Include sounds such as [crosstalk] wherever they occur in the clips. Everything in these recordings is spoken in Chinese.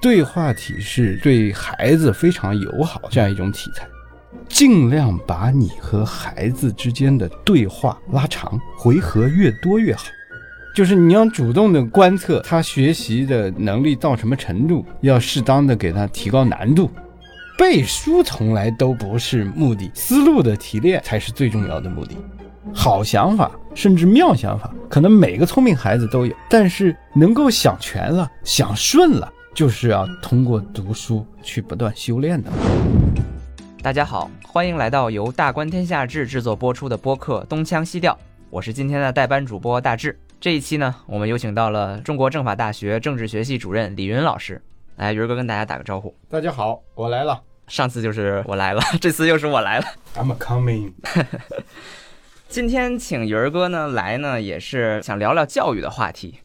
对话体是对孩子非常友好这样一种题材，尽量把你和孩子之间的对话拉长，回合越多越好。就是你要主动的观测他学习的能力到什么程度，要适当的给他提高难度。背书从来都不是目的，思路的提炼才是最重要的目的。好想法，甚至妙想法，可能每个聪明孩子都有，但是能够想全了、想顺了。就是要通过读书去不断修炼的。大家好，欢迎来到由大观天下志制作播出的播客《东腔西调》，我是今天的代班主播大志。这一期呢，我们有请到了中国政法大学政治学系主任李云老师。来，云哥跟大家打个招呼。大家好，我来了。上次就是我来了，这次又是我来了。I'm coming。[laughs] 今天请云哥呢来呢，也是想聊聊教育的话题。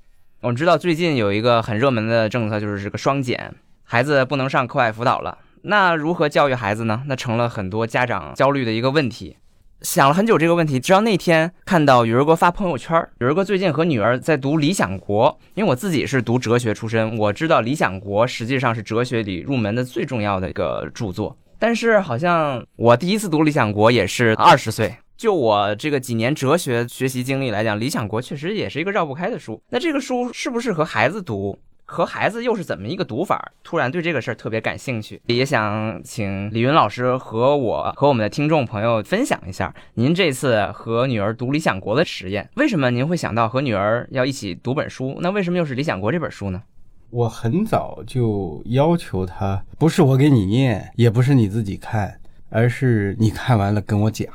我们知道最近有一个很热门的政策，就是这个双减，孩子不能上课外辅导了。那如何教育孩子呢？那成了很多家长焦虑的一个问题。想了很久这个问题，直到那天看到雨儿哥发朋友圈，雨儿哥最近和女儿在读《理想国》，因为我自己是读哲学出身，我知道《理想国》实际上是哲学里入门的最重要的一个著作。但是好像我第一次读《理想国》也是二十岁。就我这个几年哲学学习经历来讲，《理想国》确实也是一个绕不开的书。那这个书适不适合孩子读？和孩子又是怎么一个读法？突然对这个事儿特别感兴趣，也想请李云老师和我和我们的听众朋友分享一下您这次和女儿读《理想国》的实验。为什么您会想到和女儿要一起读本书？那为什么又是《理想国》这本书呢？我很早就要求他，不是我给你念，也不是你自己看，而是你看完了跟我讲。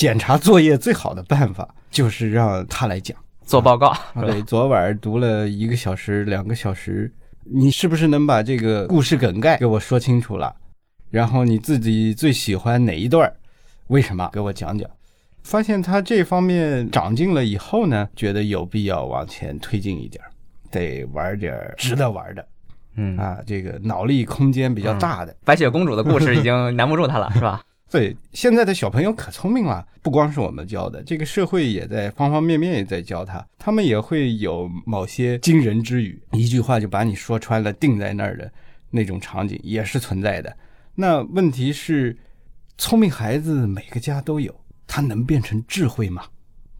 检查作业最好的办法就是让他来讲做报告。对，昨晚读了一个小时、两个小时，你是不是能把这个故事梗概给我说清楚了？然后你自己最喜欢哪一段？为什么？给我讲讲。发现他这方面长进了以后呢，觉得有必要往前推进一点，得玩点值得玩的。嗯啊，这个脑力空间比较大的白雪公主的故事已经 [laughs] 难不住他了，是吧？对，现在的小朋友可聪明了，不光是我们教的，这个社会也在方方面面也在教他，他们也会有某些惊人之语，一句话就把你说穿了，定在那儿的那种场景也是存在的。那问题是，聪明孩子每个家都有，他能变成智慧吗？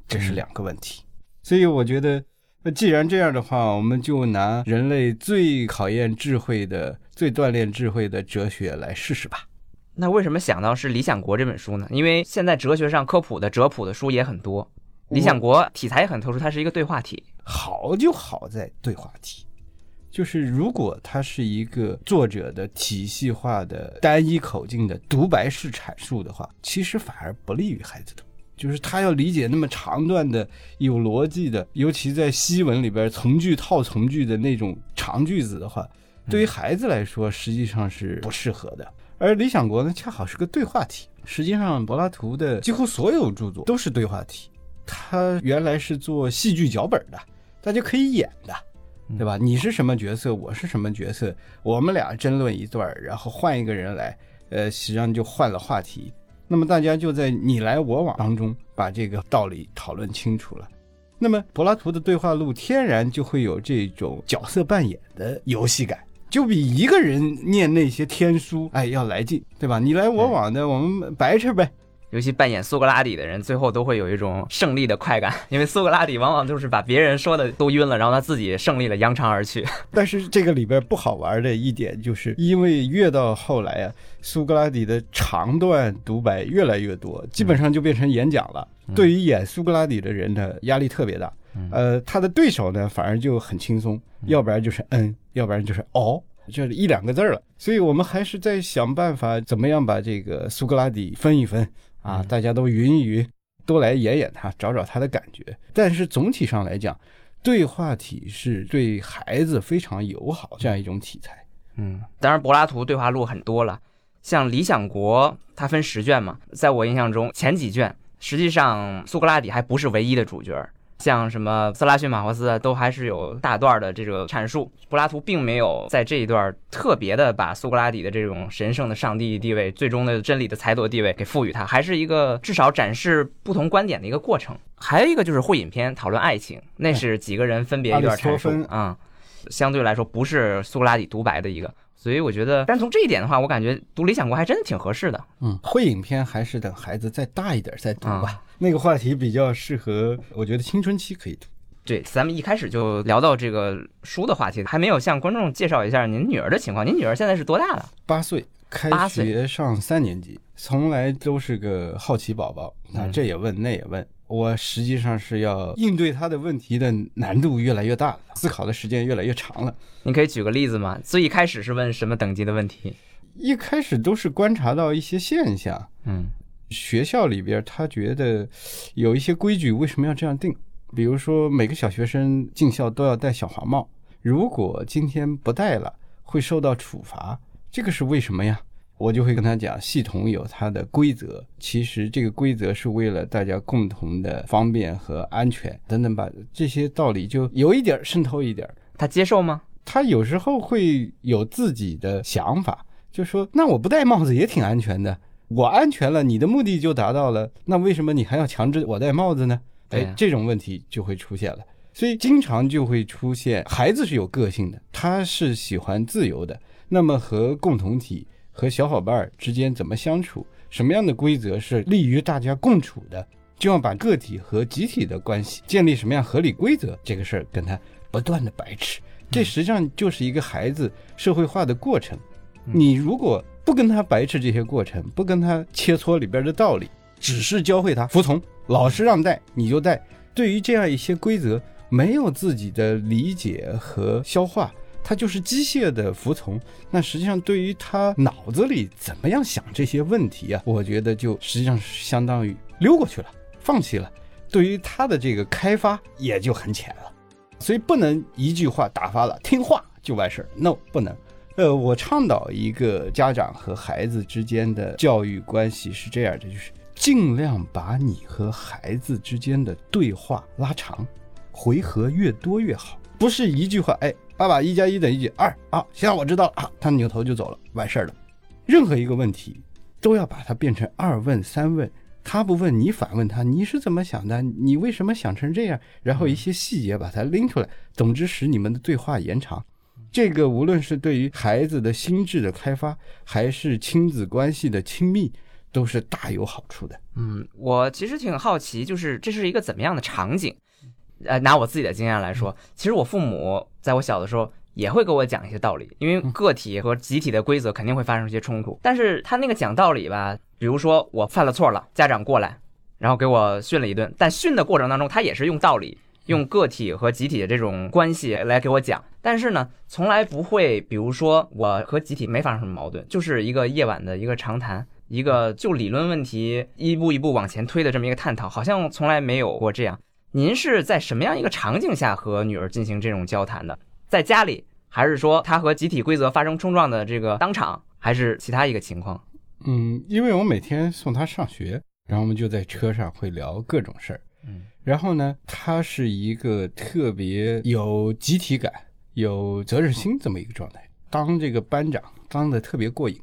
这是两个问题。所以我觉得，那既然这样的话，我们就拿人类最考验智慧的、最锻炼智慧的哲学来试试吧。那为什么想到是《理想国》这本书呢？因为现在哲学上科普的哲普的书也很多，《理想国》题材也很特殊，它是一个对话体。好就好在对话体，就是如果它是一个作者的体系化的单一口径的独白式阐述的话，其实反而不利于孩子读。就是他要理解那么长段的有逻辑的，尤其在西文里边从句套从句的那种长句子的话，对于孩子来说实际上是不适合的。而《理想国》呢，恰好是个对话体。实际上，柏拉图的几乎所有著作都是对话体。他原来是做戏剧脚本的，大家可以演的，对吧？你是什么角色，我是什么角色，我们俩争论一段，然后换一个人来，呃，实际上就换了话题。那么大家就在你来我往当中把这个道理讨论清楚了。那么柏拉图的对话录天然就会有这种角色扮演的游戏感。就比一个人念那些天书，哎，要来劲，对吧？你来我往的，我们白扯呗。尤其扮演苏格拉底的人，最后都会有一种胜利的快感，[laughs] 因为苏格拉底往往就是把别人说的都晕了，然后他自己胜利了，扬长而去。[laughs] 但是这个里边不好玩的一点，就是因为越到后来啊，苏格拉底的长段独白越来越多，基本上就变成演讲了。对于演苏格拉底的人呢，压力特别大。呃，他的对手呢，反而就很轻松，要不然就是嗯，要不然就是哦，就是一两个字了。所以我们还是在想办法，怎么样把这个苏格拉底分一分啊？大家都匀一匀，都来演演他，找找他的感觉。但是总体上来讲，对话体是对孩子非常友好这样一种题材。嗯，当然柏拉图对话录很多了，像《理想国》它分十卷嘛，在我印象中前几卷，实际上苏格拉底还不是唯一的主角。像什么色拉逊、马霍斯都还是有大段的这个阐述，柏拉图并没有在这一段特别的把苏格拉底的这种神圣的上帝地位、最终的真理的裁夺地位给赋予他，还是一个至少展示不同观点的一个过程。还有一个就是会影片讨论爱情，那是几个人分别一段阐述啊。相对来说不是苏格拉底独白的一个。所以我觉得，但从这一点的话，我感觉读《理想国》还真的挺合适的。嗯，会影片还是等孩子再大一点再读吧。啊那个话题比较适合，我觉得青春期可以读。对，咱们一开始就聊到这个书的话题，还没有向观众介绍一下您女儿的情况。您女儿现在是多大了？八岁，开学上三年级，从来都是个好奇宝宝啊，嗯这也问那也问。我实际上是要应对他的问题的难度越来越大了，思考的时间越来越长了。您可以举个例子吗？最一开始是问什么等级的问题？一开始都是观察到一些现象，嗯学校里边他觉得有一些规矩为什么要这样定？比如说每个小学生进校都要戴小黄帽，如果今天不戴了会受到处罚，这个是为什么呀？我就会跟他讲，系统有它的规则，其实这个规则是为了大家共同的方便和安全等等吧，这些道理就有一点儿渗透一点儿。他接受吗？他有时候会有自己的想法，就说那我不戴帽子也挺安全的，我安全了，你的目的就达到了，那为什么你还要强制我戴帽子呢？哎这种问题就会出现了。所以经常就会出现，孩子是有个性的，他是喜欢自由的，那么和共同体和小伙伴儿之间怎么相处，什么样的规则是利于大家共处的，就要把个体和集体的关系建立什么样合理规则，这个事儿跟他不断的白痴。这实际上就是一个孩子社会化的过程。你如果不跟他白痴这些过程，不跟他切磋里边的道理，只是教会他服从，老师让带你就带。对于这样一些规则，没有自己的理解和消化，他就是机械的服从。那实际上对于他脑子里怎么样想这些问题啊，我觉得就实际上是相当于溜过去了，放弃了。对于他的这个开发也就很浅了。所以不能一句话打发了，听话就完事儿。No，不能。呃，我倡导一个家长和孩子之间的教育关系是这样的，就是尽量把你和孩子之间的对话拉长，回合越多越好。不是一句话，哎，爸爸一加一等于几？二啊，行，我知道了啊。他扭头就走了，完事儿了。任何一个问题都要把它变成二问三问。他不问你反问他，你是怎么想的？你为什么想成这样？然后一些细节把它拎出来，总之使你们的对话延长。这个无论是对于孩子的心智的开发，还是亲子关系的亲密，都是大有好处的。嗯，我其实挺好奇，就是这是一个怎么样的场景？呃，拿我自己的经验来说，其实我父母在我小的时候也会给我讲一些道理，因为个体和集体的规则肯定会发生一些冲突。但是他那个讲道理吧，比如说我犯了错了，家长过来，然后给我训了一顿，但训的过程当中，他也是用道理。用个体和集体的这种关系来给我讲，但是呢，从来不会，比如说我和集体没发生什么矛盾，就是一个夜晚的一个长谈，一个就理论问题一步一步往前推的这么一个探讨，好像从来没有过这样。您是在什么样一个场景下和女儿进行这种交谈的？在家里，还是说她和集体规则发生冲撞的这个当场，还是其他一个情况？嗯，因为我每天送她上学，然后我们就在车上会聊各种事儿。嗯，然后呢，他是一个特别有集体感、有责任心这么一个状态。当这个班长当的特别过瘾。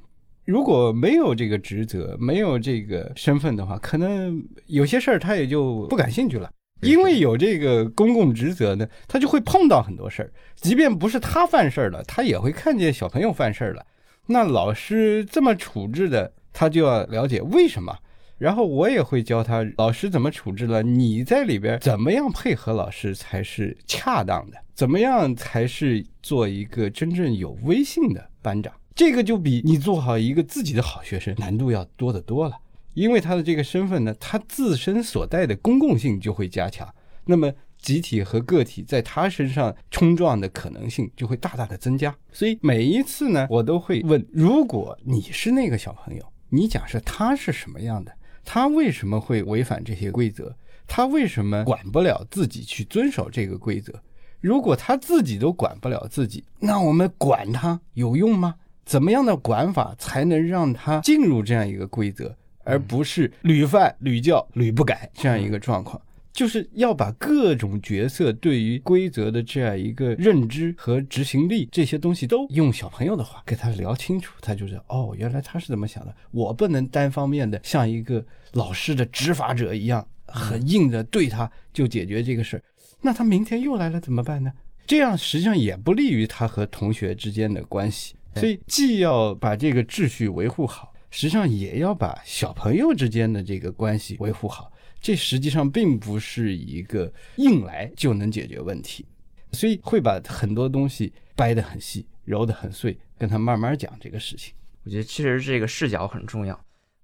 如果没有这个职责，没有这个身份的话，可能有些事儿他也就不感兴趣了。因为有这个公共职责呢，他就会碰到很多事儿。即便不是他犯事儿了，他也会看见小朋友犯事儿了。那老师这么处置的，他就要了解为什么。然后我也会教他老师怎么处置了，你在里边怎么样配合老师才是恰当的，怎么样才是做一个真正有威信的班长。这个就比你做好一个自己的好学生难度要多得多了。因为他的这个身份呢，他自身所带的公共性就会加强，那么集体和个体在他身上冲撞的可能性就会大大的增加。所以每一次呢，我都会问：如果你是那个小朋友，你假设他是什么样的？他为什么会违反这些规则？他为什么管不了自己去遵守这个规则？如果他自己都管不了自己，那我们管他有用吗？怎么样的管法才能让他进入这样一个规则？而不是屡犯屡教屡不改这样一个状况，就是要把各种角色对于规则的这样一个认知和执行力这些东西都用小朋友的话给他聊清楚，他就知道哦，原来他是怎么想的。我不能单方面的像一个老师的执法者一样，很硬的对他就解决这个事儿，[laughs] 那他明天又来了怎么办呢？这样实际上也不利于他和同学之间的关系。所以，既要把这个秩序维护好，实际上也要把小朋友之间的这个关系维护好。这实际上并不是一个硬来就能解决问题，所以会把很多东西掰得很细，揉得很碎，跟他慢慢讲这个事情。我觉得其实这个视角很重要。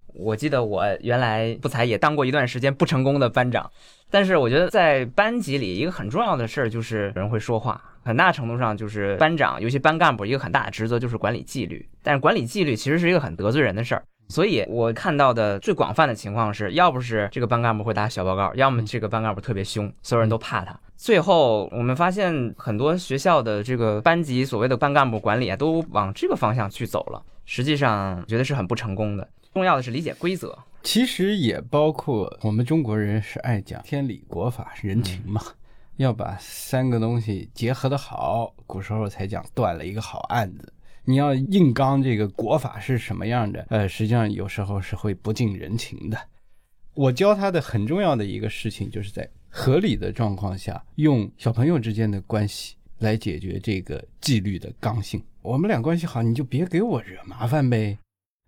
我记得我原来不才也当过一段时间不成功的班长，但是我觉得在班级里一个很重要的事儿就是人会说话，很大程度上就是班长，尤其班干部一个很大的职责就是管理纪律。但是管理纪律其实是一个很得罪人的事儿，所以我看到的最广泛的情况是，要不是这个班干部会打小报告，要么这个班干部特别凶，所有人都怕他。最后我们发现很多学校的这个班级所谓的班干部管理啊，都往这个方向去走了，实际上觉得是很不成功的。重要的是理解规则，其实也包括我们中国人是爱讲天理、国法、人情嘛，要把三个东西结合的好。古时候才讲断了一个好案子。你要硬刚这个国法是什么样的，呃，实际上有时候是会不近人情的。我教他的很重要的一个事情，就是在合理的状况下，用小朋友之间的关系来解决这个纪律的刚性。我们俩关系好，你就别给我惹麻烦呗。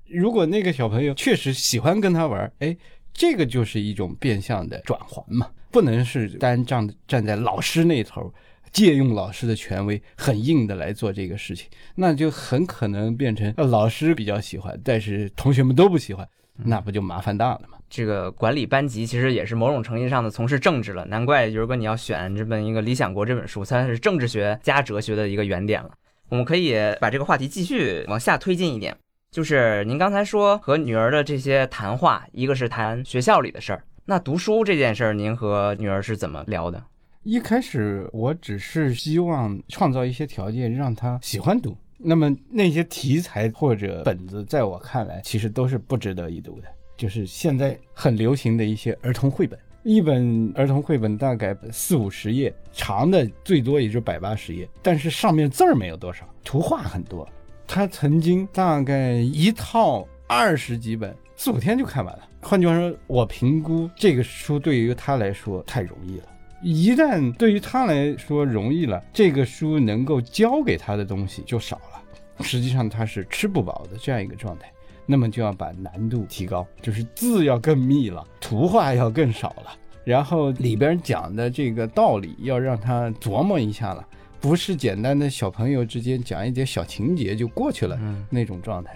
如果那个小朋友确实喜欢跟他玩，哎，这个就是一种变相的转环嘛，不能是单站站在老师那头，借用老师的权威，很硬的来做这个事情，那就很可能变成老师比较喜欢，但是同学们都不喜欢，那不就麻烦大了吗？这个管理班级其实也是某种程度上的从事政治了，难怪如果你要选这本一个《理想国》这本书，它是政治学加哲学的一个原点了。我们可以把这个话题继续往下推进一点。就是您刚才说和女儿的这些谈话，一个是谈学校里的事儿，那读书这件事儿，您和女儿是怎么聊的？一开始我只是希望创造一些条件让他喜欢读，那么那些题材或者本子，在我看来其实都是不值得一读的。就是现在很流行的一些儿童绘本，一本儿童绘本大概四五十页，长的最多也就百八十页，但是上面字儿没有多少，图画很多。他曾经大概一套二十几本，四五天就看完了。换句话说，我评估这个书对于他来说太容易了。一旦对于他来说容易了，这个书能够教给他的东西就少了。实际上他是吃不饱的这样一个状态，那么就要把难度提高，就是字要更密了，图画要更少了，然后里边讲的这个道理要让他琢磨一下了。不是简单的小朋友之间讲一点小情节就过去了那种状态，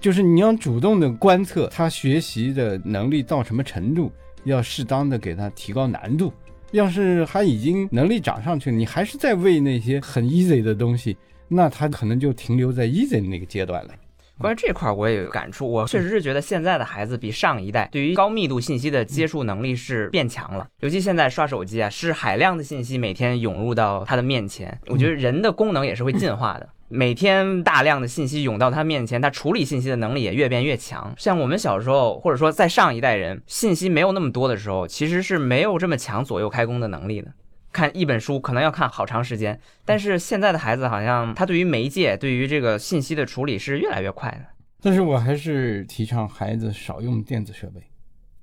就是你要主动的观测他学习的能力到什么程度，要适当的给他提高难度。要是他已经能力涨上去，你还是在喂那些很 easy 的东西，那他可能就停留在 easy 那个阶段了。关于这块儿，我也有感触。我确实是觉得现在的孩子比上一代对于高密度信息的接触能力是变强了。尤其现在刷手机啊，是海量的信息每天涌入到他的面前。我觉得人的功能也是会进化的。[laughs] 每天大量的信息涌到他面前，他处理信息的能力也越变越强。像我们小时候，或者说在上一代人，信息没有那么多的时候，其实是没有这么强左右开弓的能力的。看一本书可能要看好长时间，但是现在的孩子好像他对于媒介、对于这个信息的处理是越来越快的。但是我还是提倡孩子少用电子设备，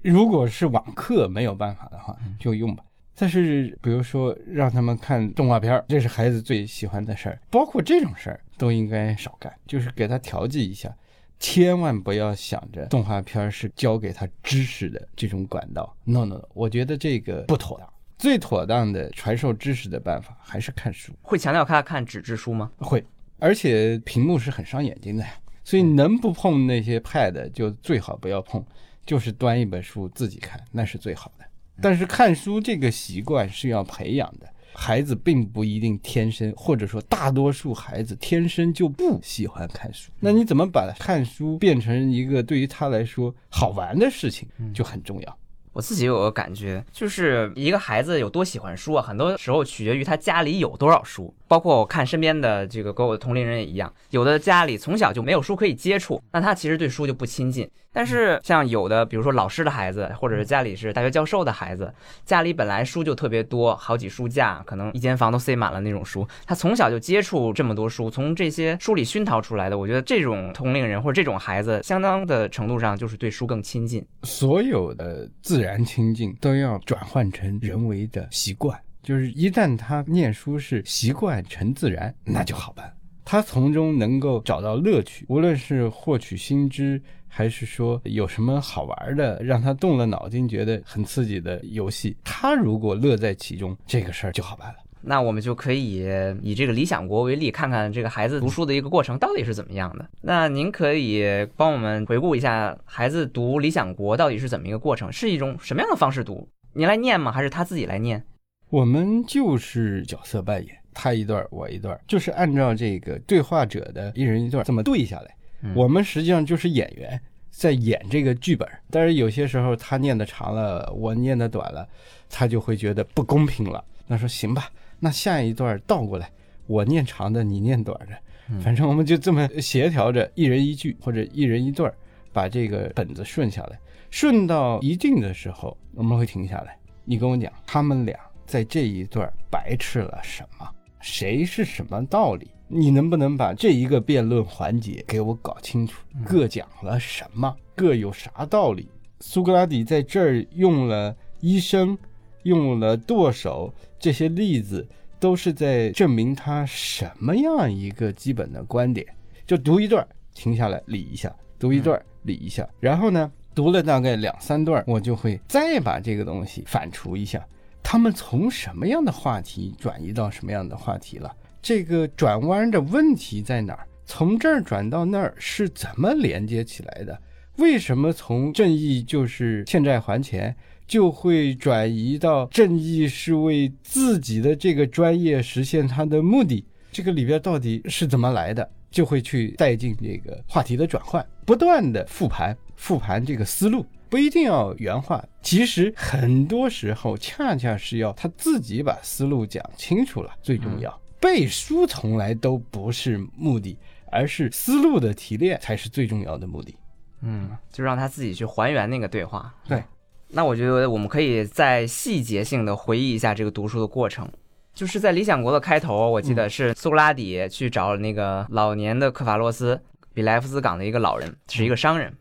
如果是网课没有办法的话就用吧。但是比如说让他们看动画片，这是孩子最喜欢的事儿，包括这种事儿都应该少干，就是给他调剂一下，千万不要想着动画片是教给他知识的这种管道。No No，我觉得这个不妥当。最妥当的传授知识的办法还是看书。会强调他看纸质书吗？会，而且屏幕是很伤眼睛的，所以能不碰那些 Pad 就最好不要碰，就是端一本书自己看，那是最好的。但是看书这个习惯是要培养的，孩子并不一定天生，或者说大多数孩子天生就不喜欢看书。那你怎么把看书变成一个对于他来说好玩的事情，就很重要。我自己有个感觉，就是一个孩子有多喜欢书啊，很多时候取决于他家里有多少书。包括我看身边的这个跟我的同龄人也一样，有的家里从小就没有书可以接触，那他其实对书就不亲近。但是像有的，比如说老师的孩子，或者是家里是大学教授的孩子，家里本来书就特别多，好几书架，可能一间房都塞满了那种书，他从小就接触这么多书，从这些书里熏陶出来的。我觉得这种同龄人或者这种孩子，相当的程度上就是对书更亲近。所有的自然亲近都要转换成人为的习惯。就是一旦他念书是习惯成自然，那就好办。他从中能够找到乐趣，无论是获取新知，还是说有什么好玩的，让他动了脑筋觉得很刺激的游戏，他如果乐在其中，这个事儿就好办了。那我们就可以以这个理想国为例，看看这个孩子读书的一个过程到底是怎么样的。那您可以帮我们回顾一下孩子读理想国到底是怎么一个过程，是一种什么样的方式读？您来念吗？还是他自己来念？我们就是角色扮演，他一段我一段，就是按照这个对话者的一人一段这么对下来。我们实际上就是演员在演这个剧本，但是有些时候他念的长了，我念的短了，他就会觉得不公平了。那说行吧。那下一段倒过来，我念长的，你念短的，反正我们就这么协调着，一人一句或者一人一段，把这个本子顺下来。顺到一定的时候，我们会停下来。你跟我讲，他们俩在这一段白吃了什么？谁是什么道理？你能不能把这一个辩论环节给我搞清楚？各讲了什么？各有啥道理？苏格拉底在这儿用了医生。用了剁手这些例子，都是在证明他什么样一个基本的观点。就读一段，停下来理一下；读一段，理一下。然后呢，读了大概两三段，我就会再把这个东西反刍一下。他们从什么样的话题转移到什么样的话题了？这个转弯的问题在哪儿？从这儿转到那儿是怎么连接起来的？为什么从正义就是欠债还钱？就会转移到正义是为自己的这个专业实现他的目的，这个里边到底是怎么来的？就会去带进这个话题的转换，不断的复盘，复盘这个思路，不一定要原话，其实很多时候恰恰是要他自己把思路讲清楚了最重要。背书从来都不是目的，而是思路的提炼才是最重要的目的。嗯，就让他自己去还原那个对话。对。那我觉得我们可以再细节性的回忆一下这个读书的过程，就是在《理想国》的开头，我记得是苏格拉底去找那个老年的克法洛斯，比莱夫斯港的一个老人，是一个商人。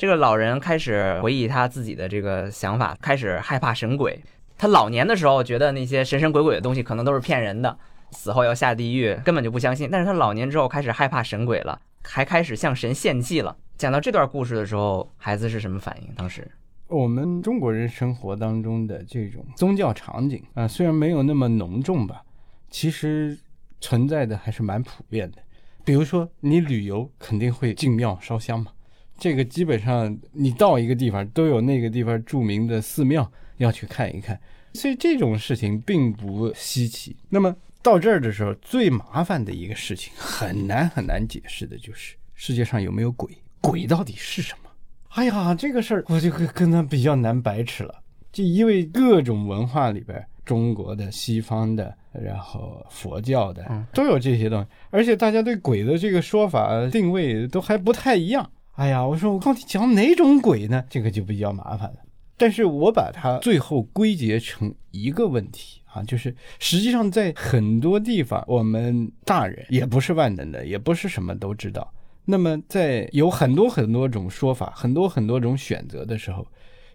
这个老人开始回忆他自己的这个想法，开始害怕神鬼。他老年的时候觉得那些神神鬼鬼的东西可能都是骗人的，死后要下地狱，根本就不相信。但是他老年之后开始害怕神鬼了，还开始向神献祭了。讲到这段故事的时候，孩子是什么反应？当时？我们中国人生活当中的这种宗教场景啊，虽然没有那么浓重吧，其实存在的还是蛮普遍的。比如说，你旅游肯定会进庙烧香嘛，这个基本上你到一个地方都有那个地方著名的寺庙要去看一看，所以这种事情并不稀奇。那么到这儿的时候，最麻烦的一个事情，很难很难解释的就是世界上有没有鬼，[laughs] 鬼到底是什么？哎呀，这个事儿我就跟跟他比较难掰扯了，就因为各种文化里边，中国的、西方的，然后佛教的，都有这些东西，而且大家对鬼的这个说法定位都还不太一样。哎呀，我说我到底讲哪种鬼呢？这个就比较麻烦了。但是我把它最后归结成一个问题啊，就是实际上在很多地方，我们大人也不是万能的，也不是什么都知道。那么，在有很多很多种说法、很多很多种选择的时候，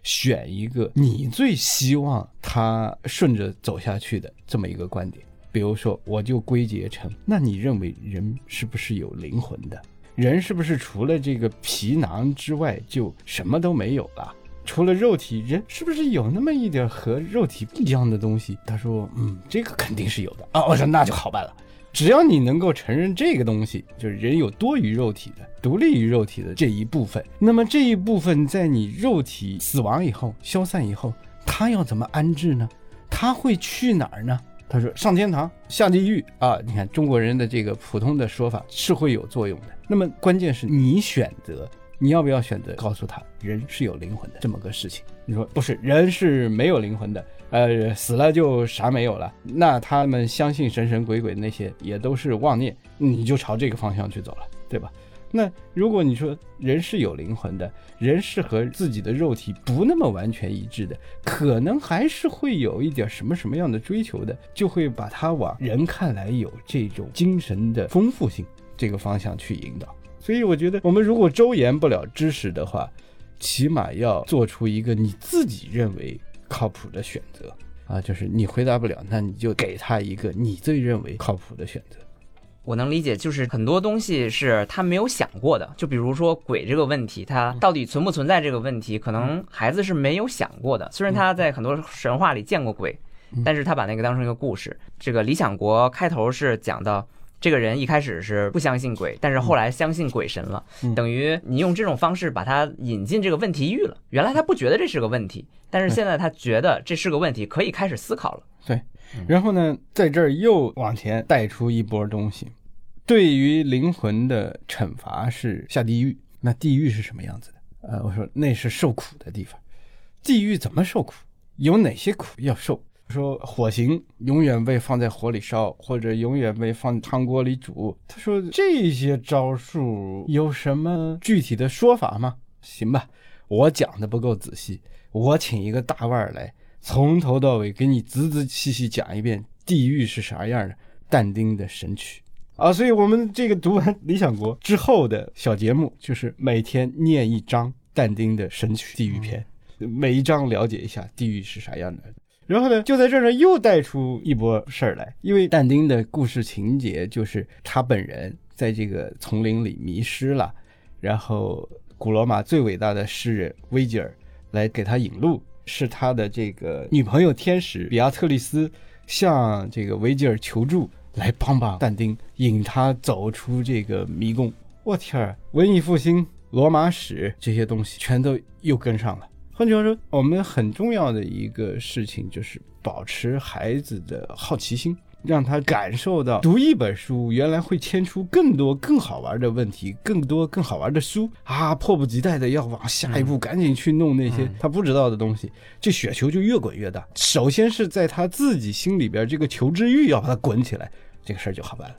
选一个你最希望他顺着走下去的这么一个观点。比如说，我就归结成：那你认为人是不是有灵魂的？人是不是除了这个皮囊之外就什么都没有了？除了肉体，人是不是有那么一点和肉体不一样的东西？他说：嗯，这个肯定是有的啊。我说那就好办了。只要你能够承认这个东西，就是人有多于肉体的、独立于肉体的这一部分，那么这一部分在你肉体死亡以后、消散以后，他要怎么安置呢？他会去哪儿呢？他说上天堂、下地狱啊！你看中国人的这个普通的说法是会有作用的。那么关键是你选择，你要不要选择告诉他人是有灵魂的这么个事情？你说不是，人是没有灵魂的。呃，死了就啥没有了，那他们相信神神鬼鬼那些也都是妄念，你就朝这个方向去走了，对吧？那如果你说人是有灵魂的，人是和自己的肉体不那么完全一致的，可能还是会有一点什么什么样的追求的，就会把他往人看来有这种精神的丰富性这个方向去引导。所以我觉得，我们如果周延不了知识的话，起码要做出一个你自己认为。靠谱的选择，啊，就是你回答不了，那你就给他一个你最认为靠谱的选择。我能理解，就是很多东西是他没有想过的，就比如说鬼这个问题，它到底存不存在这个问题，可能孩子是没有想过的。虽然他在很多神话里见过鬼，但是他把那个当成一个故事。这个《理想国》开头是讲到。这个人一开始是不相信鬼，但是后来相信鬼神了，等于你用这种方式把他引进这个问题域了。原来他不觉得这是个问题，但是现在他觉得这是个问题，可以开始思考了。对，然后呢，在这儿又往前带出一波东西，对于灵魂的惩罚是下地狱。那地狱是什么样子的？呃，我说那是受苦的地方。地狱怎么受苦？有哪些苦要受？说火刑永远被放在火里烧，或者永远被放汤锅里煮。他说这些招数有什么具体的说法吗？行吧，我讲的不够仔细，我请一个大腕来，从头到尾给你仔仔细细讲一遍地狱是啥样的。但丁的《神曲》啊，所以我们这个读完《理想国》之后的小节目，就是每天念一章但丁的《神曲》地狱篇，每一章了解一下地狱是啥样的。然后呢，就在这儿呢，又带出一波事儿来。因为但丁的故事情节就是他本人在这个丛林里迷失了，然后古罗马最伟大的诗人维吉尔来给他引路，是他的这个女朋友天使比亚特丽斯向这个维吉尔求助，来帮帮但丁，引他走出这个迷宫。我天儿，文艺复兴、罗马史这些东西全都又跟上了。换句话说，我们很重要的一个事情就是保持孩子的好奇心，让他感受到读一本书原来会牵出更多更好玩的问题，更多更好玩的书啊，迫不及待的要往下一步赶紧去弄那些他不知道的东西，这雪球就越滚越大。首先是在他自己心里边这个求知欲要把它滚起来，这个事儿就好办了。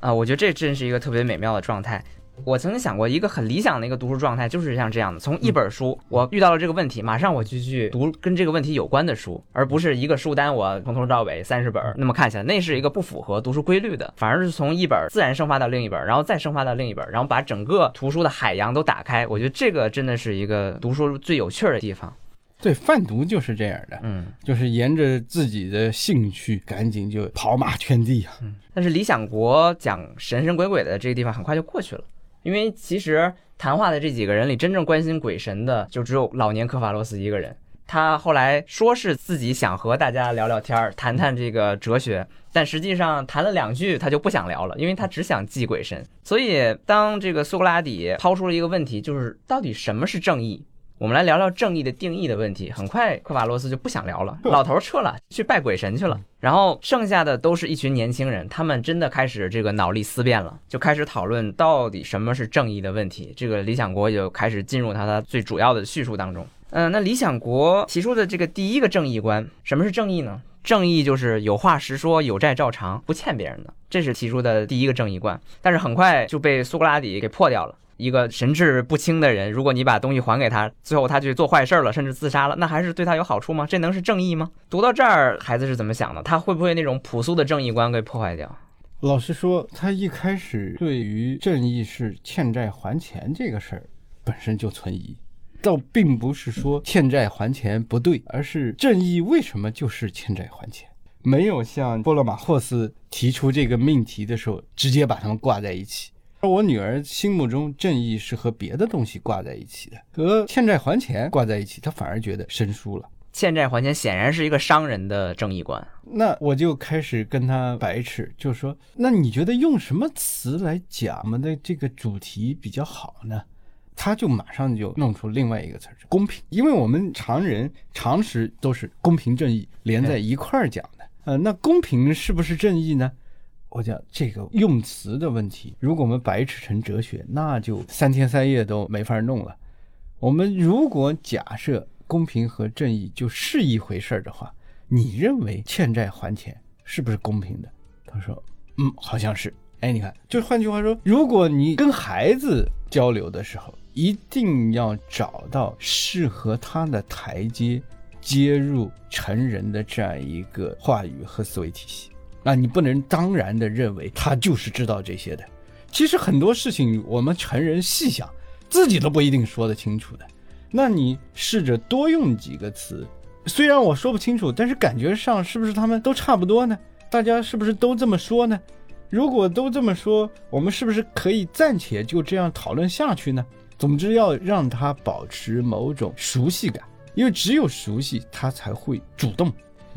啊，我觉得这真是一个特别美妙的状态。我曾经想过一个很理想的一个读书状态，就是像这样的：从一本书，我遇到了这个问题，马上我就去读跟这个问题有关的书，而不是一个书单我从头到尾三十本，那么看起来那是一个不符合读书规律的。反而是从一本自然生发到另一本，然后再生发到另一本，然后把整个图书的海洋都打开。我觉得这个真的是一个读书最有趣的地方。对，贩毒就是这样的，嗯，就是沿着自己的兴趣赶紧就跑马圈地啊。但是理想国讲神神鬼鬼的这个地方很快就过去了。因为其实谈话的这几个人里，真正关心鬼神的就只有老年科法罗斯一个人。他后来说是自己想和大家聊聊天儿，谈谈这个哲学，但实际上谈了两句，他就不想聊了，因为他只想祭鬼神。所以，当这个苏格拉底抛出了一个问题，就是到底什么是正义？我们来聊聊正义的定义的问题。很快，科瓦罗斯就不想聊了，老头撤了，去拜鬼神去了。然后剩下的都是一群年轻人，他们真的开始这个脑力思辨了，就开始讨论到底什么是正义的问题。这个理想国就开始进入他他最主要的叙述当中。嗯，那理想国提出的这个第一个正义观，什么是正义呢？正义就是有话实说，有债照偿，不欠别人的，这是提出的第一个正义观。但是很快就被苏格拉底给破掉了。一个神志不清的人，如果你把东西还给他，最后他去做坏事了，甚至自杀了，那还是对他有好处吗？这能是正义吗？读到这儿，孩子是怎么想的？他会不会那种朴素的正义观给破坏掉？老实说，他一开始对于正义是欠债还钱这个事儿本身就存疑，倒并不是说欠债还钱不对，而是正义为什么就是欠债还钱？没有像波勒马霍斯提出这个命题的时候，直接把他们挂在一起。而我女儿心目中，正义是和别的东西挂在一起的，和欠债还钱挂在一起，她反而觉得生疏了。欠债还钱显然是一个商人的正义观。那我就开始跟他白扯，就说：“那你觉得用什么词来讲我们的这个主题比较好呢？”他就马上就弄出另外一个词儿“公平”，因为我们常人常识都是公平正义连在一块儿讲的。呃，那公平是不是正义呢？我讲这个用词的问题，如果我们白痴成哲学，那就三天三夜都没法弄了。我们如果假设公平和正义就是一回事儿的话，你认为欠债还钱是不是公平的？他说，嗯，好像是。哎，你看，就换句话说，如果你跟孩子交流的时候，一定要找到适合他的台阶，接入成人的这样一个话语和思维体系。啊，你不能当然的认为他就是知道这些的。其实很多事情我们成人细想，自己都不一定说得清楚的。那你试着多用几个词，虽然我说不清楚，但是感觉上是不是他们都差不多呢？大家是不是都这么说呢？如果都这么说，我们是不是可以暂且就这样讨论下去呢？总之要让他保持某种熟悉感，因为只有熟悉，他才会主动。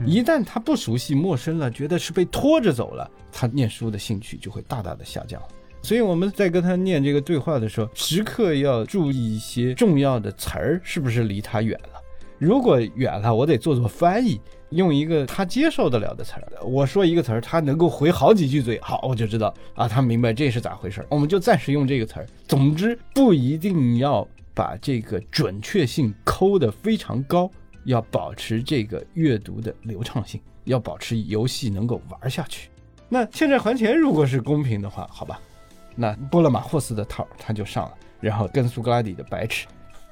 一旦他不熟悉、陌生了，觉得是被拖着走了，他念书的兴趣就会大大的下降。所以我们在跟他念这个对话的时候，时刻要注意一些重要的词儿是不是离他远了。如果远了，我得做做翻译，用一个他接受得了的词儿。我说一个词儿，他能够回好几句嘴，好，我就知道啊，他明白这是咋回事儿。我们就暂时用这个词儿。总之，不一定要把这个准确性抠得非常高。要保持这个阅读的流畅性，要保持游戏能够玩下去。那欠债还钱如果是公平的话，好吧，那波勒马霍斯的套他就上了，然后跟苏格拉底的白痴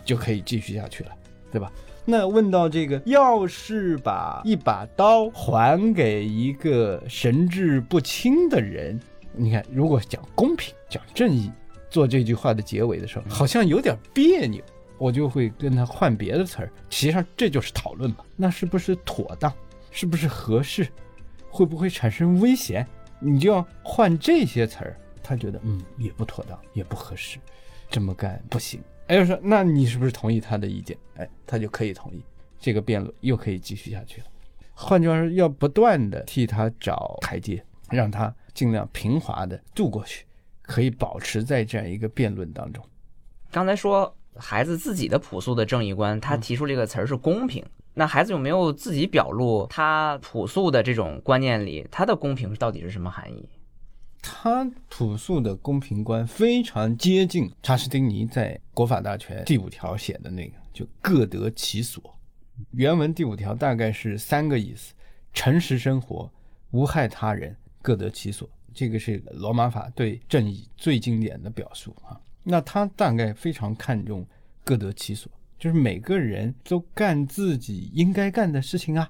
就可以继续下去了，对吧？那问到这个，要是把一把刀还给一个神志不清的人，你看，如果讲公平、讲正义，做这句话的结尾的时候，好像有点别扭。我就会跟他换别的词儿，实际上这就是讨论嘛。那是不是妥当？是不是合适？会不会产生危险？你就要换这些词儿。他觉得嗯也不妥当，也不合适，这么干不行。哎，就说那你是不是同意他的意见？哎，他就可以同意，这个辩论又可以继续下去了。换句话说，要不断的替他找台阶，让他尽量平滑的渡过去，可以保持在这样一个辩论当中。刚才说。孩子自己的朴素的正义观，他提出这个词儿是公平。那孩子有没有自己表露他朴素的这种观念里，他的公平到底是什么含义？他朴素的公平观非常接近查士丁尼在《国法大全》第五条写的那个，就各得其所。原文第五条大概是三个意思：诚实生活、无害他人、各得其所。这个是罗马法对正义最经典的表述啊。那他大概非常看重各得其所，就是每个人都干自己应该干的事情啊，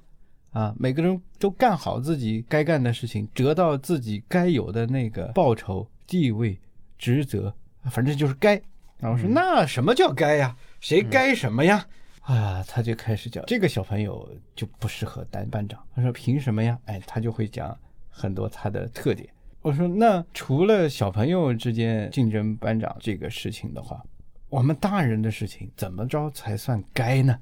啊，每个人都干好自己该干的事情，得到自己该有的那个报酬、地位、职责，反正就是该。然后说那什么叫该呀？谁该什么呀？啊，他就开始讲这个小朋友就不适合当班长。他说凭什么呀？哎，他就会讲很多他的特点。我说，那除了小朋友之间竞争班长这个事情的话，我们大人的事情怎么着才算该呢？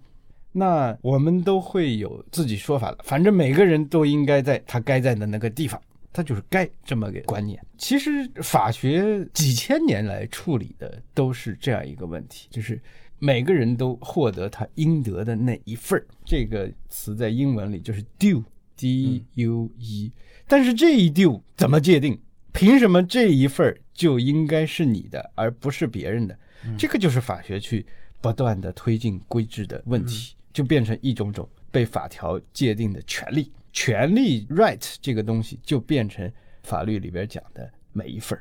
那我们都会有自己说法的。反正每个人都应该在他该在的那个地方，他就是该这么个观念。其实法学几千年来处理的都是这样一个问题，就是每个人都获得他应得的那一份儿。这个词在英文里就是 due，d u e。但是这一 due 怎么界定？凭什么这一份就应该是你的，而不是别人的？这个就是法学去不断的推进规制的问题，就变成一种种被法条界定的权利。权利 right 这个东西就变成法律里边讲的每一份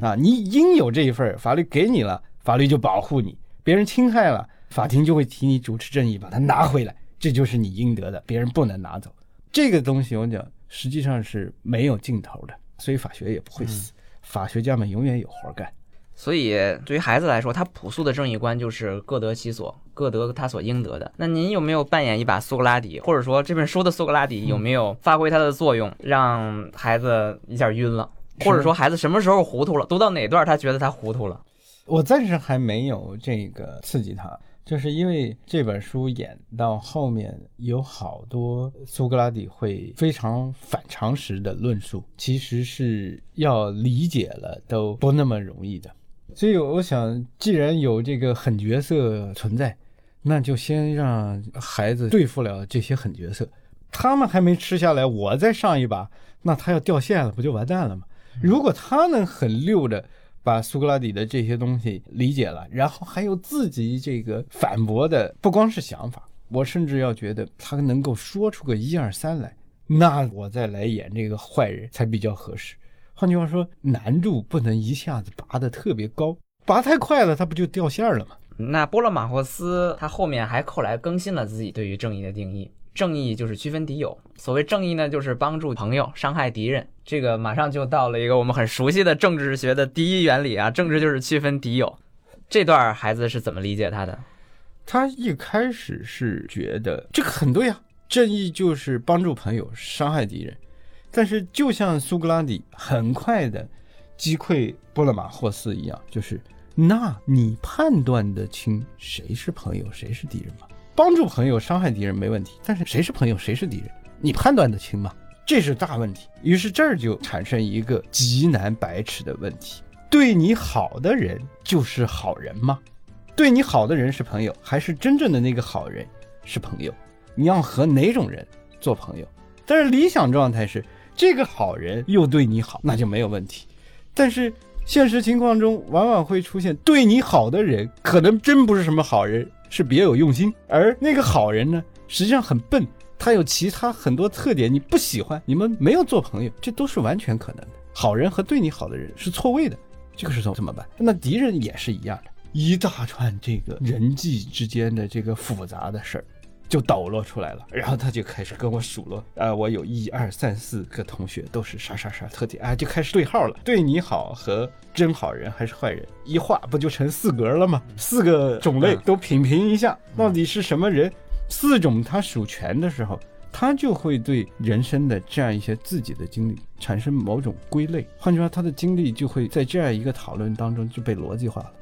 啊，你应有这一份法律给你了，法律就保护你；别人侵害了，法庭就会替你主持正义，把它拿回来，这就是你应得的，别人不能拿走。这个东西我讲。实际上是没有尽头的，所以法学也不会死，法学家们永远有活干。所以对于孩子来说，他朴素的正义观就是各得其所，各得他所应得的。那您有没有扮演一把苏格拉底，或者说这本书的苏格拉底有没有发挥他的作用，让孩子一下晕了，或者说孩子什么时候糊涂了，读到哪段他觉得他糊涂了？我暂时还没有这个刺激他。就是因为这本书演到后面有好多苏格拉底会非常反常识的论述，其实是要理解了都不那么容易的。所以我想，既然有这个狠角色存在，那就先让孩子对付了这些狠角色，他们还没吃下来，我再上一把，那他要掉线了，不就完蛋了吗？如果他能很溜的。把苏格拉底的这些东西理解了，然后还有自己这个反驳的，不光是想法，我甚至要觉得他能够说出个一二三来，那我再来演这个坏人才比较合适。换句话说，难度不能一下子拔得特别高，拔太快了，他不就掉线了吗？那波勒马霍斯他后面还后来更新了自己对于正义的定义。正义就是区分敌友，所谓正义呢，就是帮助朋友，伤害敌人。这个马上就到了一个我们很熟悉的政治学的第一原理啊，政治就是区分敌友。这段孩子是怎么理解他的？他一开始是觉得这个很对啊，正义就是帮助朋友，伤害敌人。但是就像苏格拉底很快的击溃波勒马霍斯一样，就是那你判断得清谁是朋友，谁是敌人吗？帮助朋友，伤害敌人没问题，但是谁是朋友，谁是敌人，你判断得清吗？这是大问题。于是这儿就产生一个极难百尺的问题：对你好的人就是好人吗？对你好的人是朋友，还是真正的那个好人是朋友？你要和哪种人做朋友？但是理想状态是。这个好人又对你好，那就没有问题。但是现实情况中，往往会出现对你好的人，可能真不是什么好人，是别有用心。而那个好人呢，实际上很笨，他有其他很多特点你不喜欢，你们没有做朋友，这都是完全可能的。好人和对你好的人是错位的，这个时候怎么办？那敌人也是一样的，一大串这个人际之间的这个复杂的事儿。就抖落出来了，然后他就开始跟我数落，啊，我有一二三四个同学都是啥啥啥特点，啊，就开始对号了。对你好和真好人还是坏人，一画不就成四格了吗？四个种类都品评一下，到底是什么人？四种他数全的时候，他就会对人生的这样一些自己的经历产生某种归类。换句话，他的经历就会在这样一个讨论当中就被逻辑化了。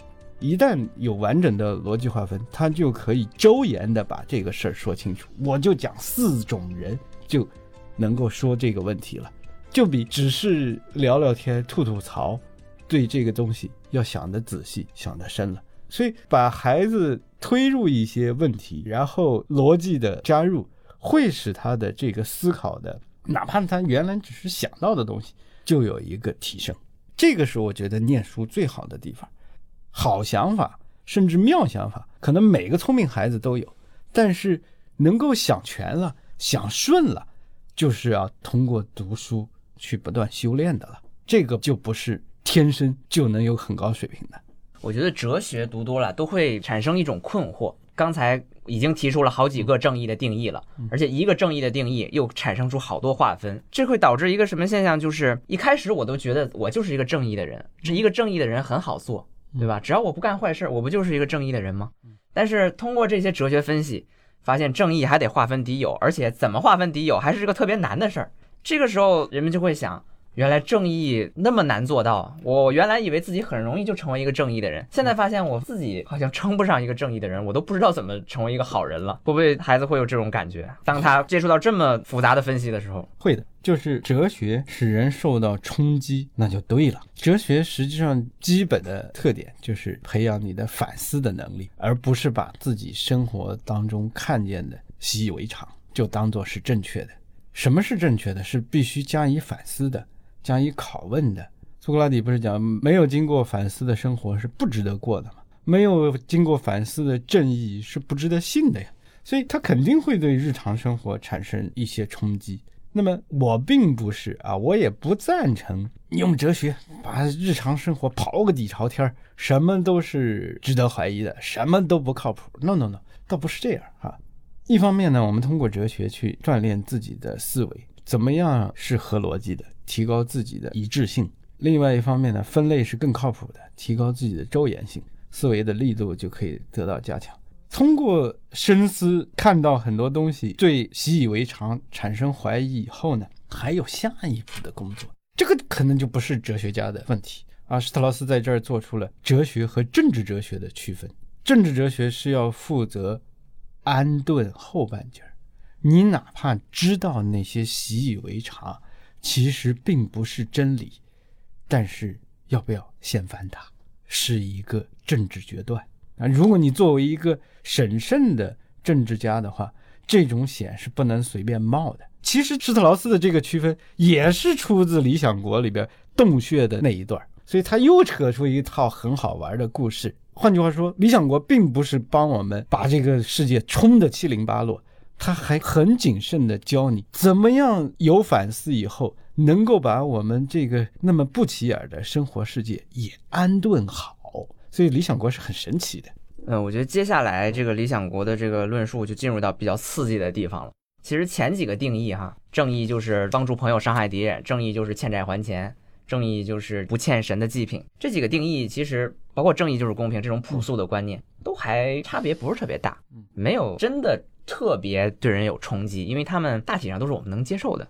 一旦有完整的逻辑划分，他就可以周延的把这个事儿说清楚。我就讲四种人，就能够说这个问题了，就比只是聊聊天、吐吐槽，对这个东西要想的仔细、想的深了。所以，把孩子推入一些问题，然后逻辑的加入，会使他的这个思考的，哪怕他原来只是想到的东西，就有一个提升。这个是我觉得念书最好的地方。好想法，甚至妙想法，可能每个聪明孩子都有，但是能够想全了、想顺了，就是要通过读书去不断修炼的了。这个就不是天生就能有很高水平的。我觉得哲学读多了都会产生一种困惑。刚才已经提出了好几个正义的定义了，而且一个正义的定义又产生出好多划分，这会导致一个什么现象？就是一开始我都觉得我就是一个正义的人，这一个正义的人很好做。对吧？只要我不干坏事，我不就是一个正义的人吗？但是通过这些哲学分析，发现正义还得划分敌友，而且怎么划分敌友还是个特别难的事儿。这个时候，人们就会想。原来正义那么难做到，我原来以为自己很容易就成为一个正义的人，现在发现我自己好像称不上一个正义的人，我都不知道怎么成为一个好人了。会不会孩子会有这种感觉？当他接触到这么复杂的分析的时候，会的。就是哲学使人受到冲击，那就对了。哲学实际上基本的特点就是培养你的反思的能力，而不是把自己生活当中看见的习以为常就当做是正确的。什么是正确的？是必须加以反思的。加以拷问的，苏格拉底不是讲没有经过反思的生活是不值得过的吗？没有经过反思的正义是不值得信的呀。所以他肯定会对日常生活产生一些冲击。那么我并不是啊，我也不赞成用哲学把日常生活刨个底朝天，什么都是值得怀疑的，什么都不靠谱。No No No，倒不是这样哈。一方面呢，我们通过哲学去锻炼自己的思维，怎么样是合逻辑的？提高自己的一致性。另外一方面呢，分类是更靠谱的，提高自己的周延性，思维的力度就可以得到加强。通过深思，看到很多东西，对习以为常产生怀疑以后呢，还有下一步的工作。这个可能就不是哲学家的问题啊。施特劳斯在这儿做出了哲学和政治哲学的区分。政治哲学是要负责安顿后半截儿，你哪怕知道那些习以为常。其实并不是真理，但是要不要掀翻它，是一个政治决断啊！如果你作为一个审慎的政治家的话，这种险是不能随便冒的。其实施特劳斯的这个区分也是出自《理想国》里边洞穴的那一段，所以他又扯出一套很好玩的故事。换句话说，《理想国》并不是帮我们把这个世界冲得七零八落。他还很谨慎地教你怎么样有反思以后，能够把我们这个那么不起眼的生活世界也安顿好。所以理想国是很神奇的。嗯，我觉得接下来这个理想国的这个论述就进入到比较刺激的地方了。其实前几个定义哈，正义就是帮助朋友伤害敌人，正义就是欠债还钱，正义就是不欠神的祭品。这几个定义其实包括正义就是公平这种朴素的观念，都还差别不是特别大，没有真的特别对人有冲击，因为他们大体上都是我们能接受的。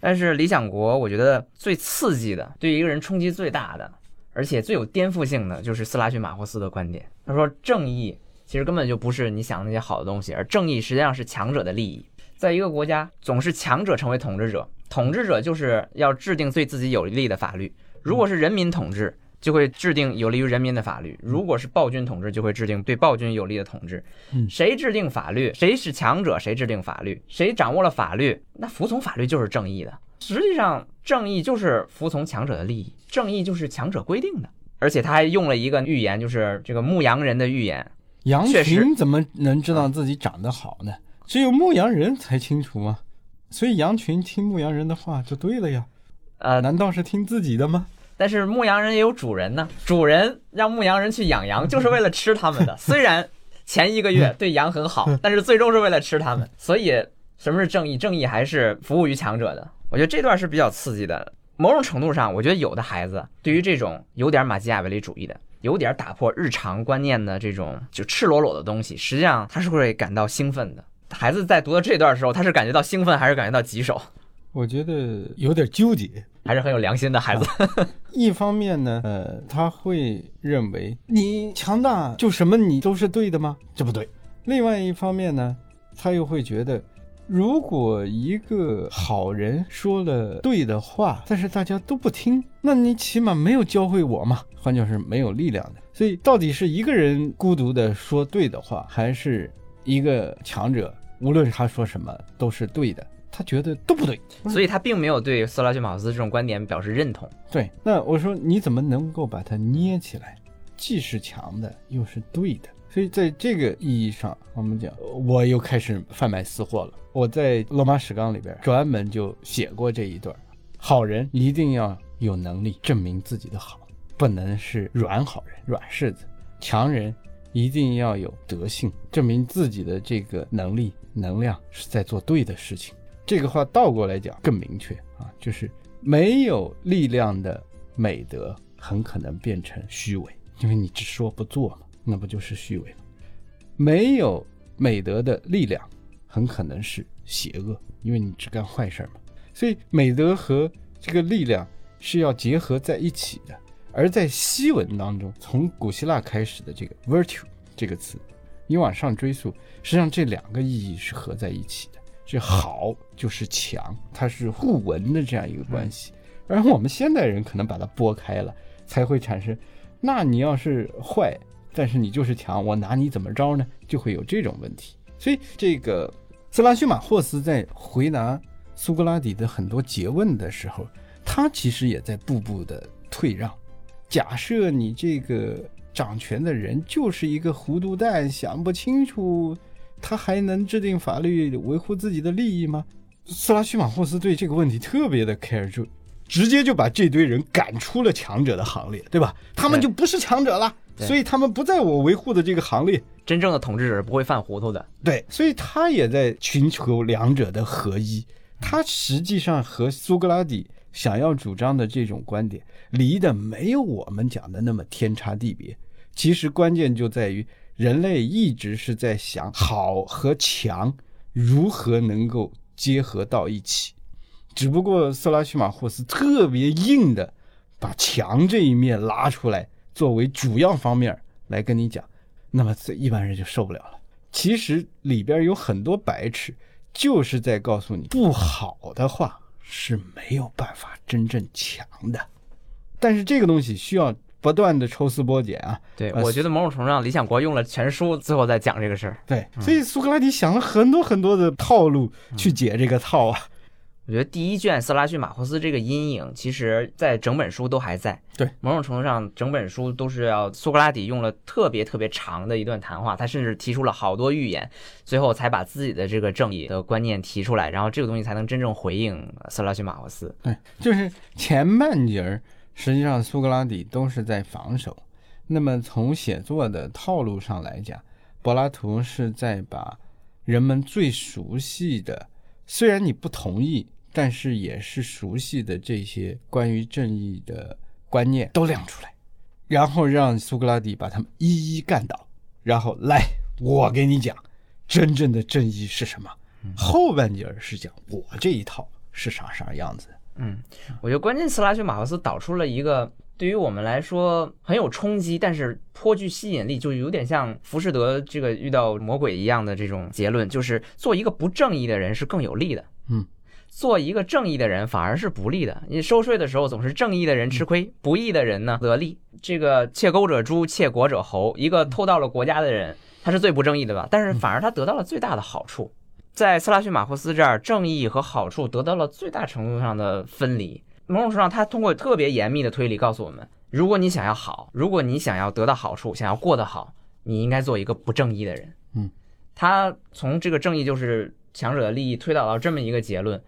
但是《理想国》，我觉得最刺激的，对一个人冲击最大的，而且最有颠覆性的，就是斯拉逊马霍斯的观点。他说，正义其实根本就不是你想的那些好的东西，而正义实际上是强者的利益。在一个国家，总是强者成为统治者，统治者就是要制定对自己有利的法律。如果是人民统治，就会制定有利于人民的法律；如果是暴君统治，就会制定对暴君有利的统治。谁制定法律，谁是强者，谁制定法律，谁掌握了法律，那服从法律就是正义的。实际上，正义就是服从强者的利益，正义就是强者规定的。而且他还用了一个预言，就是这个牧羊人的预言。羊群怎么能知道自己长得好呢？只有牧羊人才清楚吗？所以羊群听牧羊人的话就对了呀。呃，难道是听自己的吗？但是牧羊人也有主人呢，主人让牧羊人去养羊，就是为了吃他们的。[laughs] 虽然前一个月对羊很好，[laughs] 但是最终是为了吃他们。[laughs] 所以，什么是正义？正义还是服务于强者的。我觉得这段是比较刺激的。某种程度上，我觉得有的孩子对于这种有点马基雅维利主义的、有点打破日常观念的这种就赤裸裸的东西，实际上他是会感到兴奋的。孩子在读到这段的时候，他是感觉到兴奋，还是感觉到棘手？我觉得有点纠结。还是很有良心的孩子。[laughs] 一方面呢，呃，他会认为你强大就什么你都是对的吗？这不对。另外一方面呢，他又会觉得，如果一个好人说了对的话，但是大家都不听，那你起码没有教会我嘛。换句话说，没有力量的。所以，到底是一个人孤独的说对的话，还是一个强者，无论他说什么都是对的？他觉得都不对，所以他并没有对斯拉逊马斯这种观点表示认同。对，那我说你怎么能够把它捏起来，既是强的又是对的？所以在这个意义上，我们讲，我又开始贩卖私货了。我在罗马史纲里边专门就写过这一段：好人一定要有能力证明自己的好，不能是软好人、软柿子；强人一定要有德性，证明自己的这个能力、能量是在做对的事情。这个话倒过来讲更明确啊，就是没有力量的美德很可能变成虚伪，因为你只说不做嘛，那不就是虚伪吗？没有美德的力量很可能是邪恶，因为你只干坏事嘛。所以美德和这个力量是要结合在一起的。而在西文当中，从古希腊开始的这个 virtue 这个词，你往上追溯，实际上这两个意义是合在一起的。是好就是强，它是互文的这样一个关系，而我们现代人可能把它拨开了，才会产生。那你要是坏，但是你就是强，我拿你怎么着呢？就会有这种问题。所以这个斯拉须马霍斯在回答苏格拉底的很多诘问的时候，他其实也在步步的退让。假设你这个掌权的人就是一个糊涂蛋，想不清楚。他还能制定法律维护自己的利益吗？斯拉须马霍斯对这个问题特别的 care，就直接就把这堆人赶出了强者的行列，对吧？他们就不是强者了，所以他们不在我维护的这个行列。真正的统治者是不会犯糊涂的。对，所以他也在寻求两者的合一。他实际上和苏格拉底想要主张的这种观点离得没有我们讲的那么天差地别。其实关键就在于。人类一直是在想好和强如何能够结合到一起，只不过色拉西马霍斯特别硬的把强这一面拉出来作为主要方面来跟你讲，那么这一般人就受不了了。其实里边有很多白痴，就是在告诉你不好的话是没有办法真正强的，但是这个东西需要。不断的抽丝剥茧啊！对，我觉得某种程度上，理想国用了全书，最后再讲这个事儿。对，所以苏格拉底想了很多很多的套路去解这个套啊。我觉得第一卷色拉逊马霍斯这个阴影，其实在整本书都还在。对，某种程度上，整本书都是要苏格拉底用了特别特别长的一段谈话，他甚至提出了好多预言，最后才把自己的这个正义的观念提出来，然后这个东西才能真正回应色拉逊马霍斯。对，就是前半截儿。实际上，苏格拉底都是在防守。那么，从写作的套路上来讲，柏拉图是在把人们最熟悉的，虽然你不同意，但是也是熟悉的这些关于正义的观念都亮出来，然后让苏格拉底把他们一一干倒，然后来，我给你讲，真正的正义是什么。后半截是讲我这一套是啥啥样子。嗯，我觉得关键词拉修马克思导出了一个对于我们来说很有冲击，但是颇具吸引力，就有点像浮士德这个遇到魔鬼一样的这种结论，就是做一个不正义的人是更有利的。嗯，做一个正义的人反而是不利的。你收税的时候总是正义的人吃亏，不义的人呢得利。这个窃钩者诛，窃国者侯，一个偷盗了国家的人，他是最不正义的吧？但是反而他得到了最大的好处。在斯拉逊马霍斯这儿，正义和好处得到了最大程度上的分离。某种程度上，他通过特别严密的推理告诉我们：如果你想要好，如果你想要得到好处，想要过得好，你应该做一个不正义的人。嗯，他从这个正义就是强者的利益推导到这么一个结论，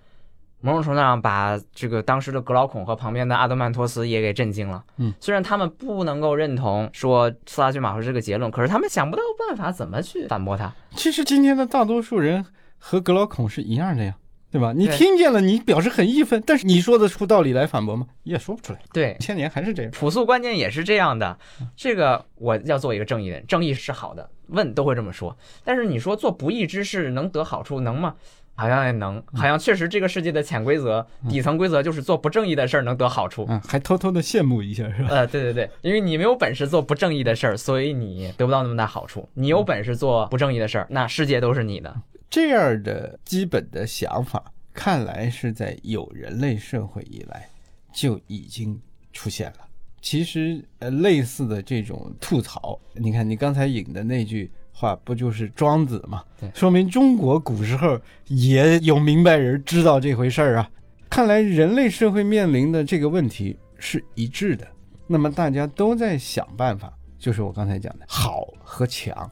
某种程度上把这个当时的格劳孔和旁边的阿德曼托斯也给震惊了。嗯，虽然他们不能够认同说斯拉逊马霍斯这个结论，可是他们想不到办法怎么去反驳他。其实今天的大多数人。和格老孔是一样的呀，对吧？你听见了，你表示很义愤，但是你说得出道理来反驳吗？也说不出来。对，千年还是这样。朴素观念也是这样的。这个我要做一个正义人，正义是好的，问都会这么说。但是你说做不义之事能得好处，能吗？好像也能，好像确实这个世界的潜规则、底层规则就是做不正义的事儿能得好处。嗯，还偷偷的羡慕一下，是吧？呃，对对对，因为你没有本事做不正义的事儿，所以你得不到那么大好处。你有本事做不正义的事儿，那世界都是你的。这样的基本的想法，看来是在有人类社会以来就已经出现了。其实，呃，类似的这种吐槽，你看你刚才引的那句话，不就是庄子吗对？说明中国古时候也有明白人知道这回事儿啊。看来人类社会面临的这个问题是一致的。那么大家都在想办法，就是我刚才讲的好和强，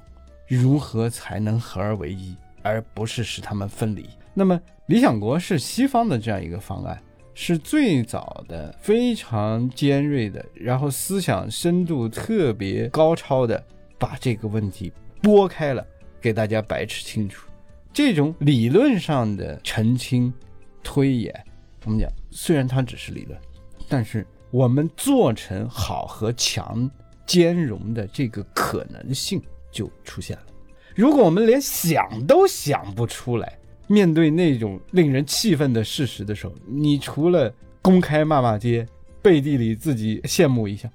如何才能合而为一，而不是使他们分离。那么理想国是西方的这样一个方案，是最早的、非常尖锐的，然后思想深度特别高超的，把这个问题拨开了，给大家摆扯清楚。这种理论上的澄清、推演，我们讲，虽然它只是理论，但是我们做成好和强兼容的这个可能性就出现了。如果我们连想都想不出来，面对那种令人气愤的事实的时候，你除了公开骂骂街，背地里自己羡慕一下，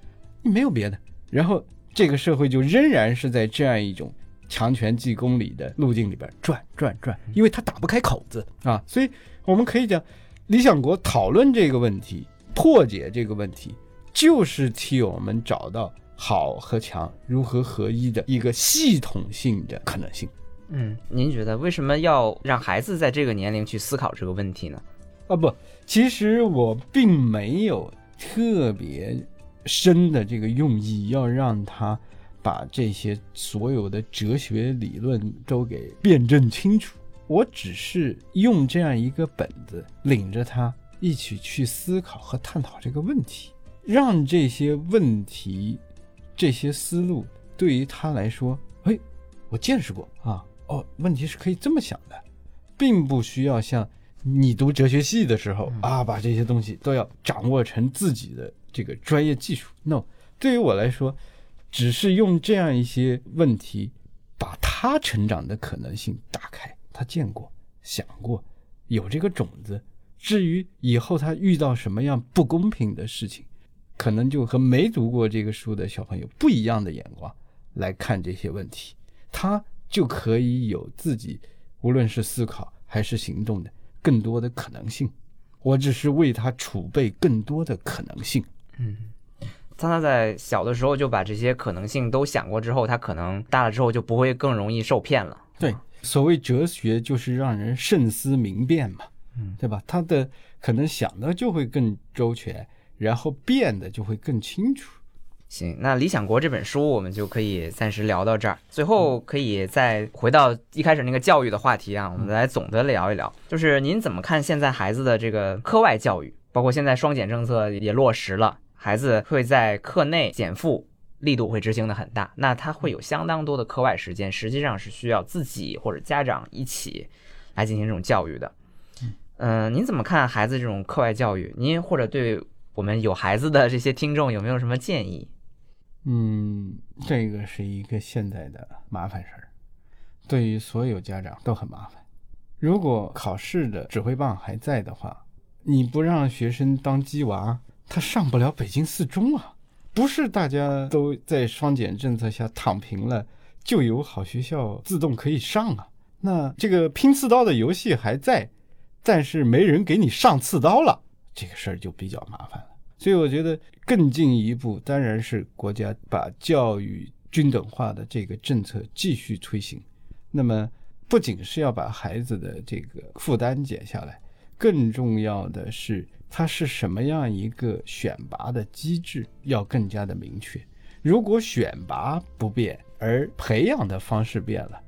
你没有别的。然后这个社会就仍然是在这样一种强权即公理的路径里边转转转，因为它打不开口子啊。所以我们可以讲，理想国讨论这个问题，破解这个问题，就是替我们找到好和强如何合一的一个系统性的可能性。嗯，您觉得为什么要让孩子在这个年龄去思考这个问题呢？啊不，其实我并没有特别深的这个用意，要让他把这些所有的哲学理论都给辩证清楚。我只是用这样一个本子，领着他一起去思考和探讨这个问题，让这些问题、这些思路对于他来说，嘿，我见识过啊，哦，问题是可以这么想的，并不需要像你读哲学系的时候啊，把这些东西都要掌握成自己的这个专业技术。No，对于我来说，只是用这样一些问题，把他成长的可能性打开。他见过、想过，有这个种子。至于以后他遇到什么样不公平的事情，可能就和没读过这个书的小朋友不一样的眼光来看这些问题，他就可以有自己无论是思考还是行动的更多的可能性。我只是为他储备更多的可能性。嗯当他在小的时候就把这些可能性都想过之后，他可能大了之后就不会更容易受骗了。对，所谓哲学就是让人慎思明辨嘛，嗯，对吧？他的可能想的就会更周全，然后变的就会更清楚。行，那《理想国》这本书我们就可以暂时聊到这儿。最后可以再回到一开始那个教育的话题啊，我们来总的聊一聊，就是您怎么看现在孩子的这个课外教育？包括现在双减政策也落实了，孩子会在课内减负力度会执行的很大，那他会有相当多的课外时间，实际上是需要自己或者家长一起来进行这种教育的。嗯、您怎么看孩子这种课外教育？您或者对我们有孩子的这些听众有没有什么建议？嗯，这个是一个现在的麻烦事儿，对于所有家长都很麻烦。如果考试的指挥棒还在的话，你不让学生当鸡娃，他上不了北京四中啊！不是大家都在双减政策下躺平了，就有好学校自动可以上啊。那这个拼刺刀的游戏还在，但是没人给你上刺刀了，这个事儿就比较麻烦了。所以我觉得更进一步，当然是国家把教育均等化的这个政策继续推行。那么，不仅是要把孩子的这个负担减下来，更重要的是，它是什么样一个选拔的机制要更加的明确。如果选拔不变，而培养的方式变了，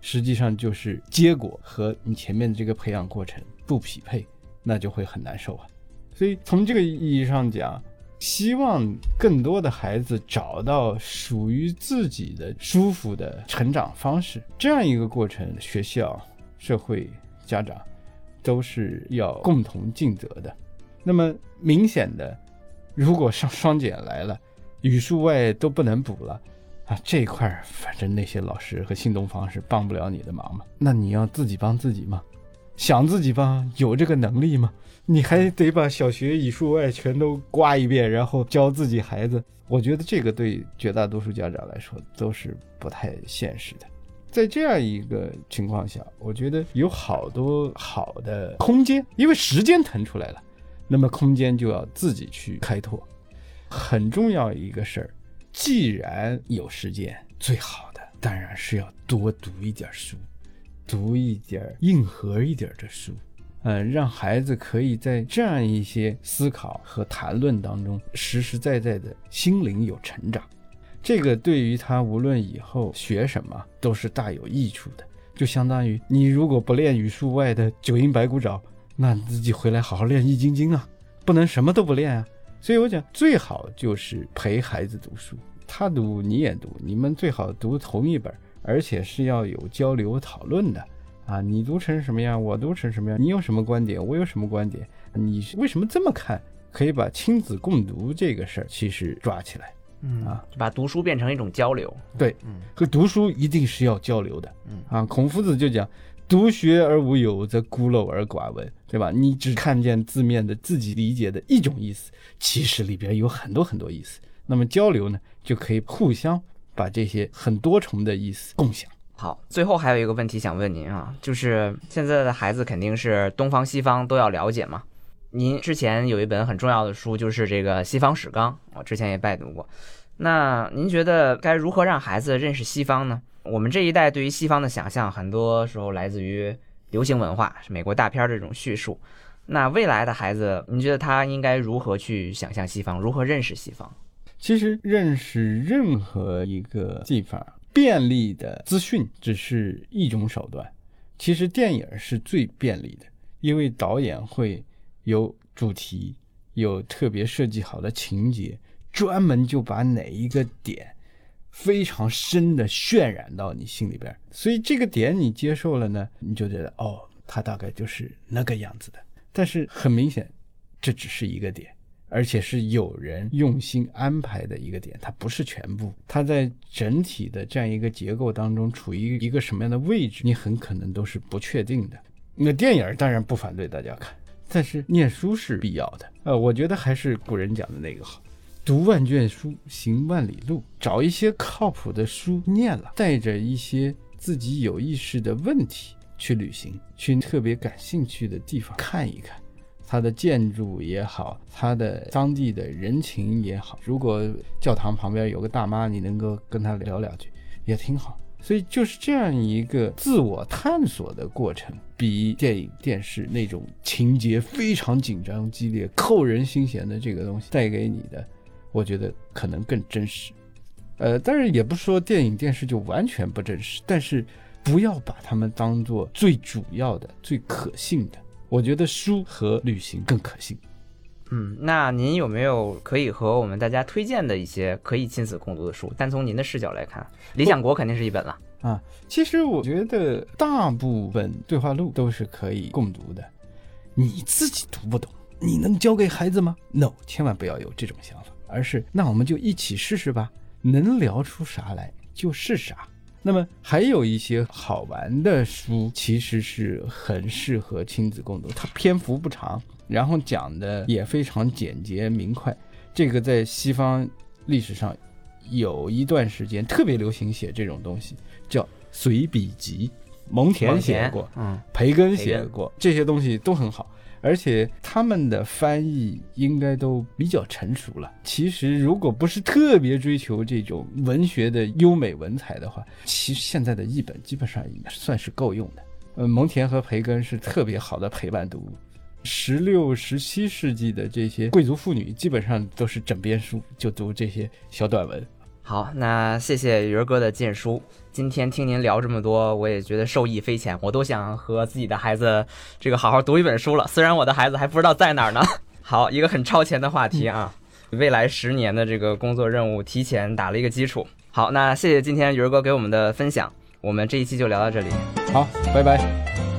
实际上就是结果和你前面的这个培养过程不匹配，那就会很难受啊。所以从这个意义上讲，希望更多的孩子找到属于自己的舒服的成长方式，这样一个过程，学校、社会、家长都是要共同尽责的。那么明显的，如果上双减来了，语数外都不能补了。啊，这一块儿反正那些老师和新东方是帮不了你的忙嘛，那你要自己帮自己吗？想自己帮，有这个能力吗？你还得把小学语数外全都刮一遍，然后教自己孩子。我觉得这个对绝大多数家长来说都是不太现实的。在这样一个情况下，我觉得有好多好的空间，因为时间腾出来了，那么空间就要自己去开拓。很重要一个事儿，既然有时间，最好的当然是要多读一点书，读一点硬核一点的书。嗯，让孩子可以在这样一些思考和谈论当中，实实在在的心灵有成长，这个对于他无论以后学什么都是大有益处的。就相当于你如果不练语数外的九阴白骨爪，那你自己回来好好练易筋经啊，不能什么都不练啊。所以我讲最好就是陪孩子读书，他读你也读，你们最好读同一本，而且是要有交流讨论的。啊，你读成什么样，我读成什么样，你有什么观点，我有什么观点，你为什么这么看？可以把亲子共读这个事儿其实抓起来，嗯啊，就把读书变成一种交流。对，嗯和读书一定是要交流的，嗯啊，孔夫子就讲，独学而无友，则孤陋而寡闻，对吧？你只看见字面的自己理解的一种意思，其实里边有很多很多意思。那么交流呢，就可以互相把这些很多重的意思共享。好，最后还有一个问题想问您啊，就是现在的孩子肯定是东方西方都要了解嘛。您之前有一本很重要的书，就是这个《西方史纲》，我之前也拜读过。那您觉得该如何让孩子认识西方呢？我们这一代对于西方的想象，很多时候来自于流行文化，美国大片这种叙述。那未来的孩子，您觉得他应该如何去想象西方，如何认识西方？其实认识任何一个地方便利的资讯只是一种手段，其实电影是最便利的，因为导演会有主题，有特别设计好的情节，专门就把哪一个点非常深的渲染到你心里边，所以这个点你接受了呢，你就觉得哦，它大概就是那个样子的。但是很明显，这只是一个点。而且是有人用心安排的一个点，它不是全部，它在整体的这样一个结构当中处于一个什么样的位置，你很可能都是不确定的。那电影当然不反对大家看，但是念书是必要的。呃，我觉得还是古人讲的那个好，读万卷书，行万里路，找一些靠谱的书念了，带着一些自己有意识的问题去旅行，去特别感兴趣的地方看一看。它的建筑也好，它的当地的人情也好，如果教堂旁边有个大妈，你能够跟她聊两句，也挺好。所以就是这样一个自我探索的过程，比电影、电视那种情节非常紧张、激烈、扣人心弦的这个东西带给你的，我觉得可能更真实。呃，但是也不是说电影、电视就完全不真实，但是不要把它们当做最主要的、最可信的。我觉得书和旅行更可信。嗯，那您有没有可以和我们大家推荐的一些可以亲子共读的书？单从您的视角来看，《理想国》肯定是一本了。啊，其实我觉得大部分对话录都是可以共读的。你自己读不懂，你能教给孩子吗？No，千万不要有这种想法，而是那我们就一起试试吧，能聊出啥来就是啥。那么还有一些好玩的书，其实是很适合亲子共读，它篇幅不长，然后讲的也非常简洁明快。这个在西方历史上有一段时间特别流行写这种东西，叫随笔集。蒙恬写过，嗯，培根写过，这些东西都很好，而且他们的翻译应该都比较成熟了。其实，如果不是特别追求这种文学的优美文采的话，其实现在的译本基本上也算是够用的。呃，蒙恬和培根是特别好的陪伴读物。十六、十七世纪的这些贵族妇女基本上都是枕边书，就读这些小短文。好，那谢谢鱼儿哥的荐书。今天听您聊这么多，我也觉得受益匪浅。我都想和自己的孩子这个好好读一本书了。虽然我的孩子还不知道在哪儿呢。[laughs] 好，一个很超前的话题啊，未来十年的这个工作任务提前打了一个基础。好，那谢谢今天鱼儿哥给我们的分享。我们这一期就聊到这里。好，拜拜。